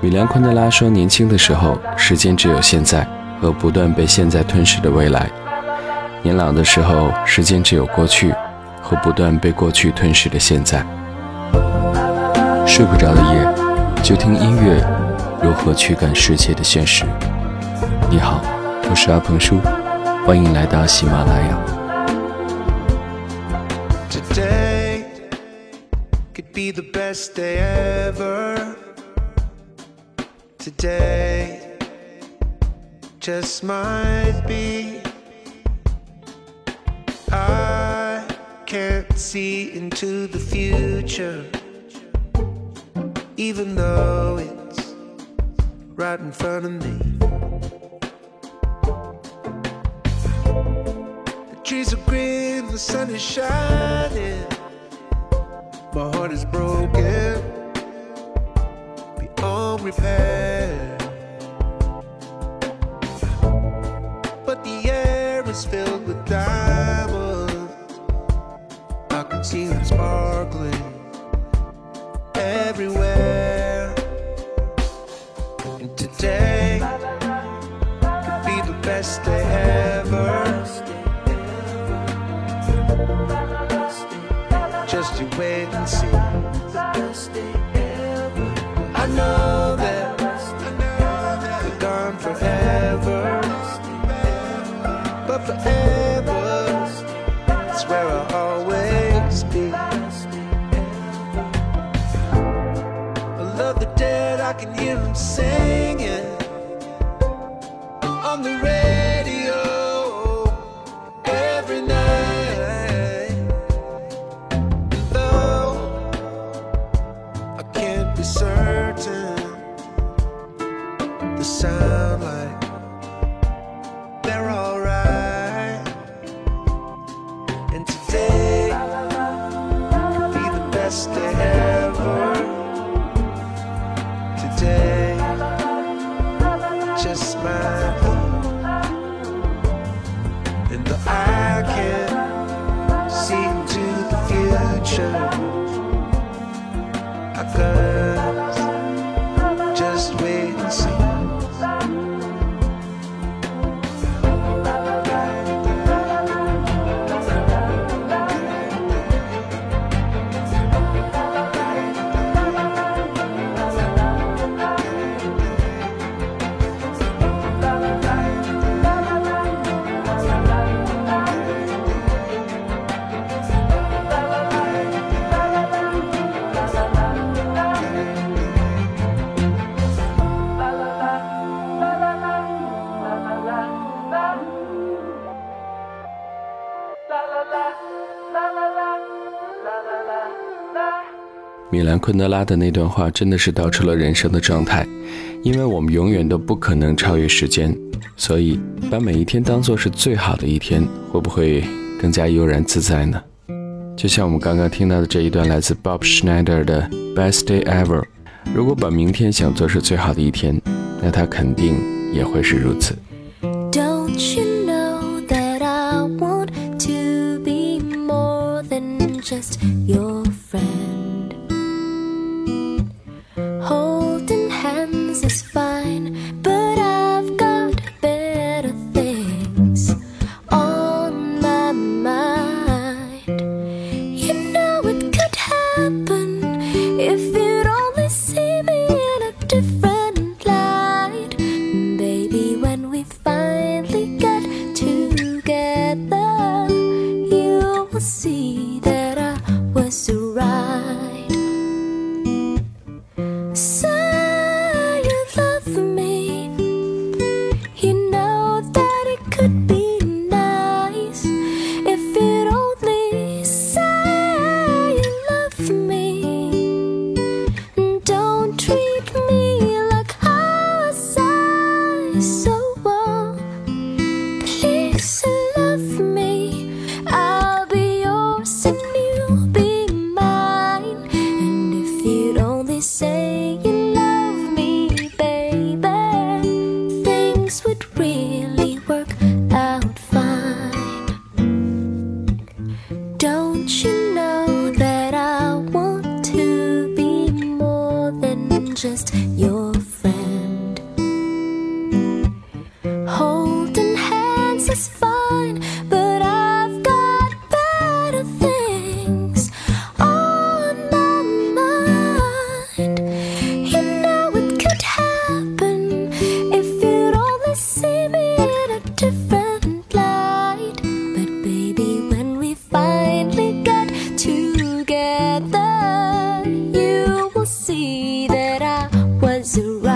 米兰昆德拉说：“年轻的时候，时间只有现在和不断被现在吞噬的未来；年老的时候，时间只有过去和不断被过去吞噬的现在。”睡不着的夜，就听音乐，如何驱赶世界的现实？你好，我是阿鹏叔，欢迎来到喜马拉雅。today just might be. I can't see into the future, even though it's right in front of me. The trees are green, the sun is shining. My heart is broken repair. But the air is filled with diamonds. I can see them sparkling everywhere. And today could be the best day ever. Just you wait and see. say 昆德拉的那段话真的是道出了人生的状态，因为我们永远都不可能超越时间，所以把每一天当做是最好的一天，会不会更加悠然自在呢？就像我们刚刚听到的这一段来自 Bob Schneider 的 Best Day Ever，如果把明天想做是最好的一天，那它肯定也会是如此。Just your friend? surround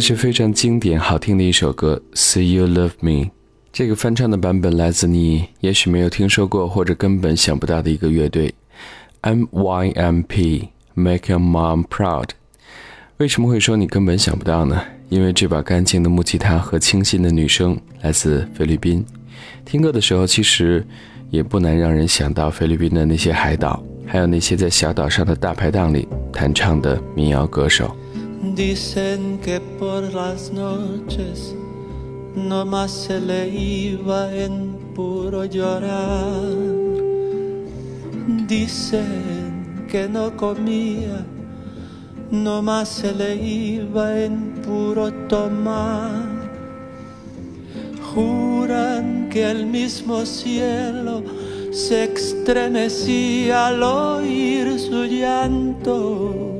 是非常经典好听的一首歌《See You Love Me》。这个翻唱的版本来自你也许没有听说过或者根本想不到的一个乐队 MYMP Make Your Mom Proud。为什么会说你根本想不到呢？因为这把干净的木吉他和清新的女声来自菲律宾。听歌的时候，其实也不难让人想到菲律宾的那些海岛，还有那些在小岛上的大排档里弹唱的民谣歌手。Dicen que por las noches no más se le iba en puro llorar. Dicen que no comía, no más se le iba en puro tomar. Juran que el mismo cielo se estremecía al oír su llanto.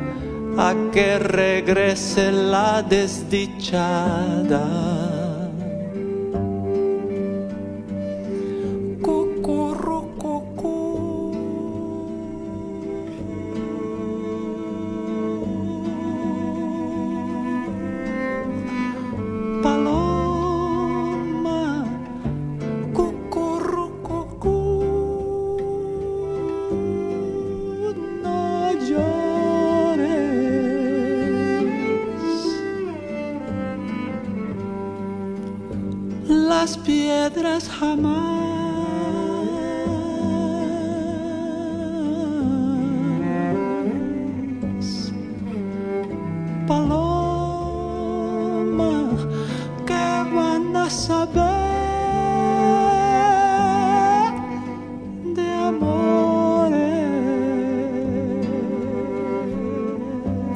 a que regrese la desdichada.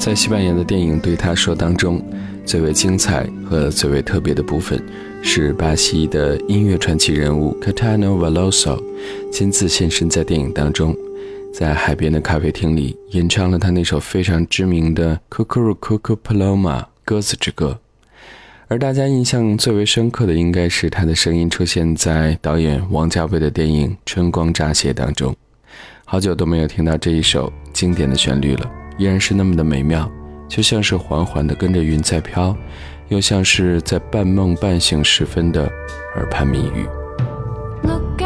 在西班牙的电影《对他说》当中，最为精彩和最为特别的部分是巴西的音乐传奇人物 Catano Veloso 亲自现身在电影当中，在海边的咖啡厅里演唱了他那首非常知名的《Cucurucucu Paloma》鸽子之歌。而大家印象最为深刻的应该是他的声音出现在导演王家卫的电影《春光乍泄》当中。好久都没有听到这一首经典的旋律了，依然是那么的美妙，就像是缓缓地跟着云在飘，又像是在半梦半醒时分的耳畔密语。Look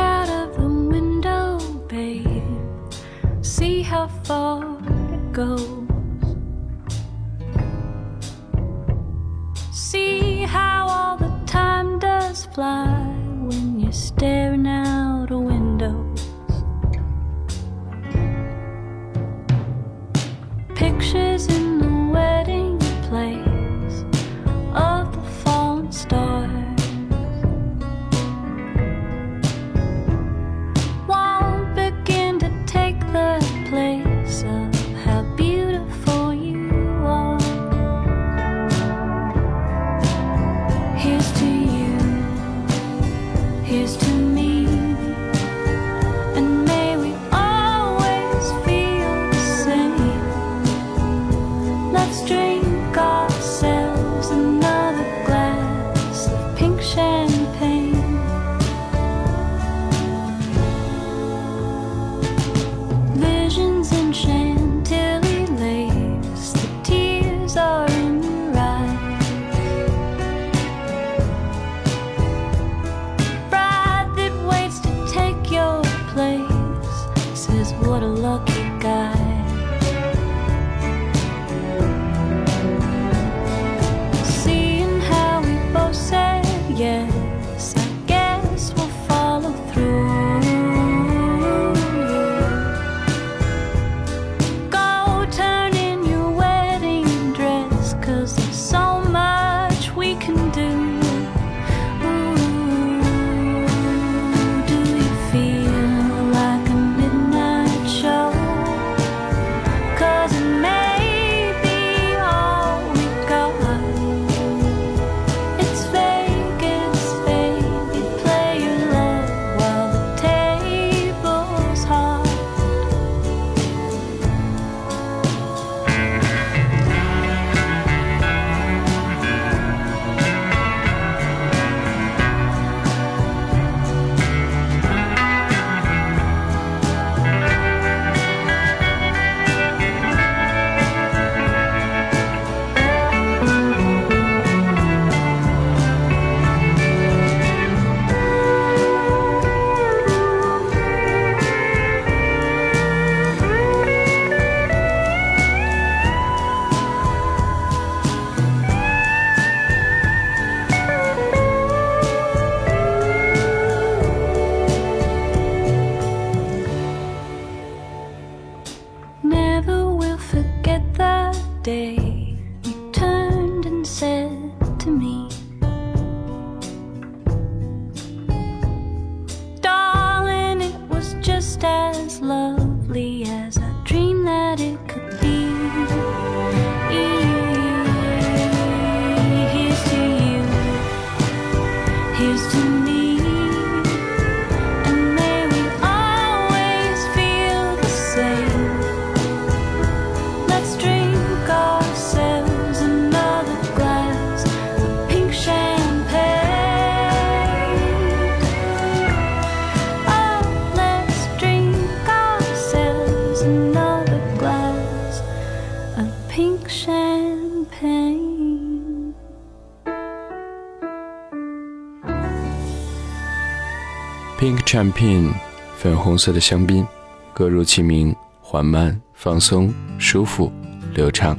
day Pink Champagne，粉红色的香槟，歌如其名，缓慢、放松、舒服、流畅。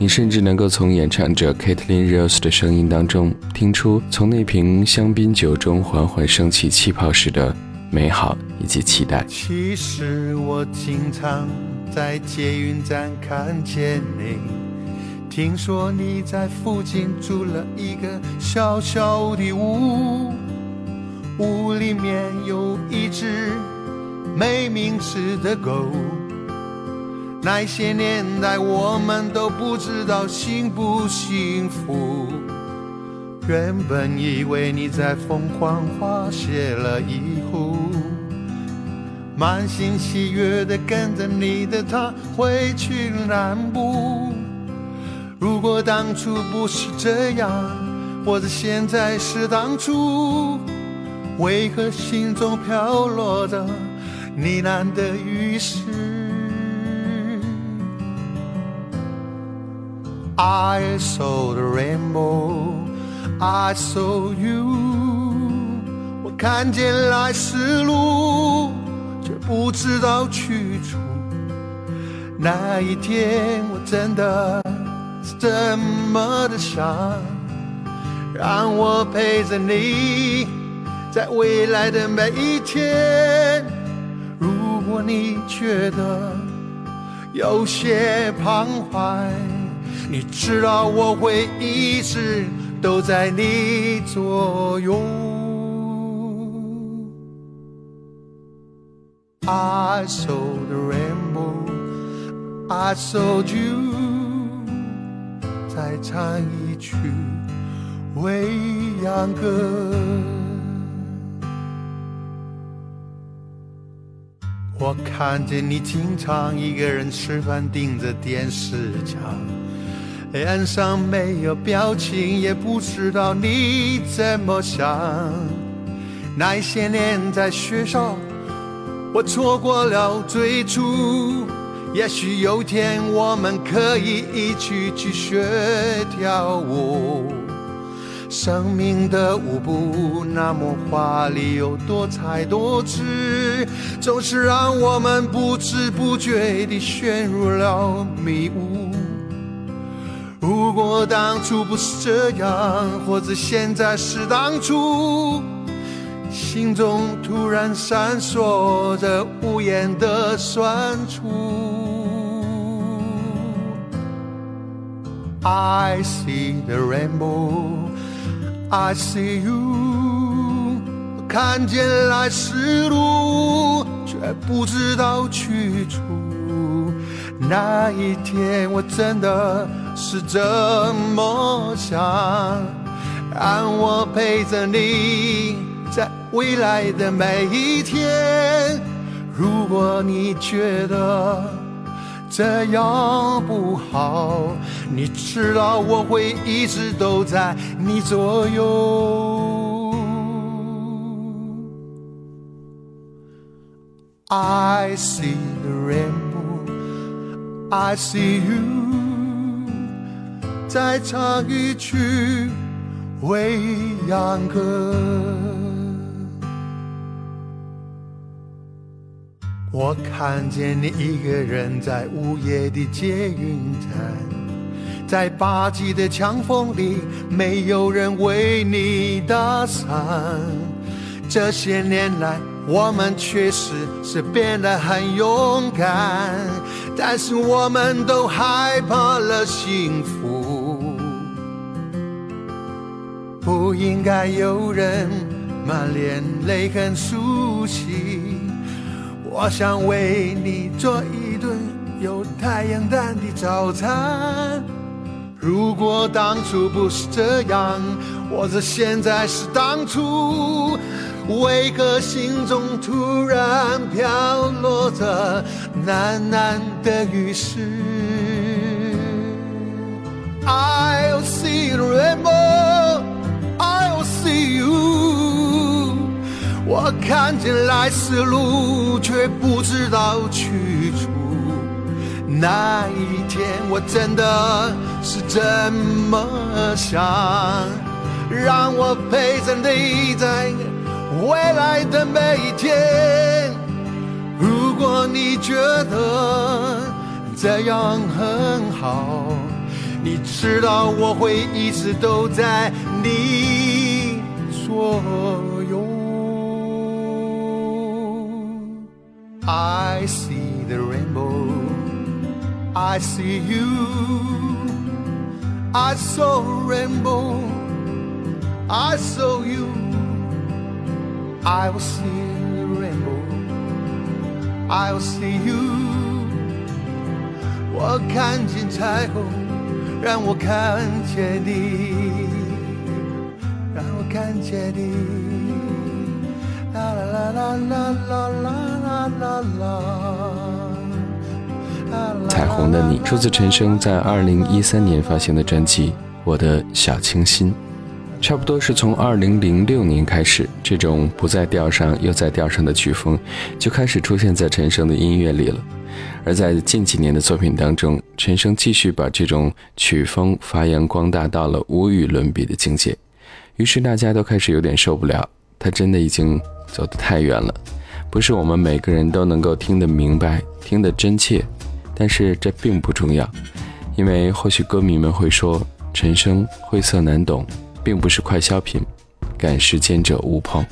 你甚至能够从演唱者 Caitlin Rose 的声音当中，听出从那瓶香槟酒中缓缓升起气泡时的美好以及期待。其实我经常在捷运站看见你，听说你在附近租了一个小小的屋，屋里面有一只没名字的狗。那些年代我们都不知道幸不幸福，原本以为你在凤凰花谢了一壶。满心喜悦的跟着你的他回去南部。如果当初不是这样，或者现在是当初，为何心中飘落着呢喃的雨丝？I saw the rainbow, I saw you。我看见来时路。却不知道去处。那一天，我真的是这么的想，让我陪着你，在未来的每一天。如果你觉得有些彷徨，你知道我会一直都在你左右。I saw the rainbow, I saw you，再唱一曲未央歌。我看见你经常一个人吃饭，盯着电视墙，脸上没有表情，也不知道你怎么想。那些年在学校。我错过了最初，也许有天我们可以一起去学跳舞。生命的舞步那么华丽又多彩多姿，总是让我们不知不觉地陷入了迷雾。如果当初不是这样，或者现在是当初。心中突然闪烁着无言的酸楚。I see the rainbow, I see you。看见来时路，却不知道去处。那一天，我真的是这么想，让我陪着你。在未来的每一天，如果你觉得这样不好，你知道我会一直都在你左右。I see the rainbow, I see you，再唱一曲未央歌。我看见你一个人在午夜的捷运站，在八级的强风里，没有人为你打伞。这些年来，我们确实是变得很勇敢，但是我们都害怕了幸福。不应该有人满脸泪痕苏醒。我想为你做一顿有太阳蛋的早餐。如果当初不是这样，或者现在是当初，为何心中突然飘落着喃喃的雨丝？I'll see the rainbow, 我看见来时路，却不知道去处。那一天，我真的是这么想，让我陪着你在未来的每一天。如果你觉得这样很好，你知道我会一直都在你左右。I see the rainbow, I see you. I saw a rainbow, I saw you. I will see the rainbow, I will see you. 我看见彩虹，让我看见你，让我看见你。 彩虹的你，出自陈升在二零一三年发行的专辑《我的小清新》，差不多是从二零零六年开始，这种不在调上又在调上的曲风就开始出现在陈升的音乐里了。而在近几年的作品当中，陈升继续把这种曲风发扬光大到了无与伦比的境界，于是大家都开始有点受不了，他真的已经走得太远了，不是我们每个人都能够听得明白、听得真切。但是这并不重要，因为或许歌迷们会说，陈升晦涩难懂，并不是快消品，赶时间者勿碰。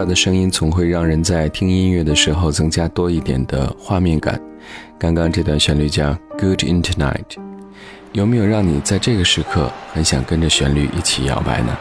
他的声音总会让人在听音乐的时候增加多一点的画面感。刚刚这段旋律叫《Good in Tonight》，有没有让你在这个时刻很想跟着旋律一起摇摆呢？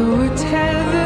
Who would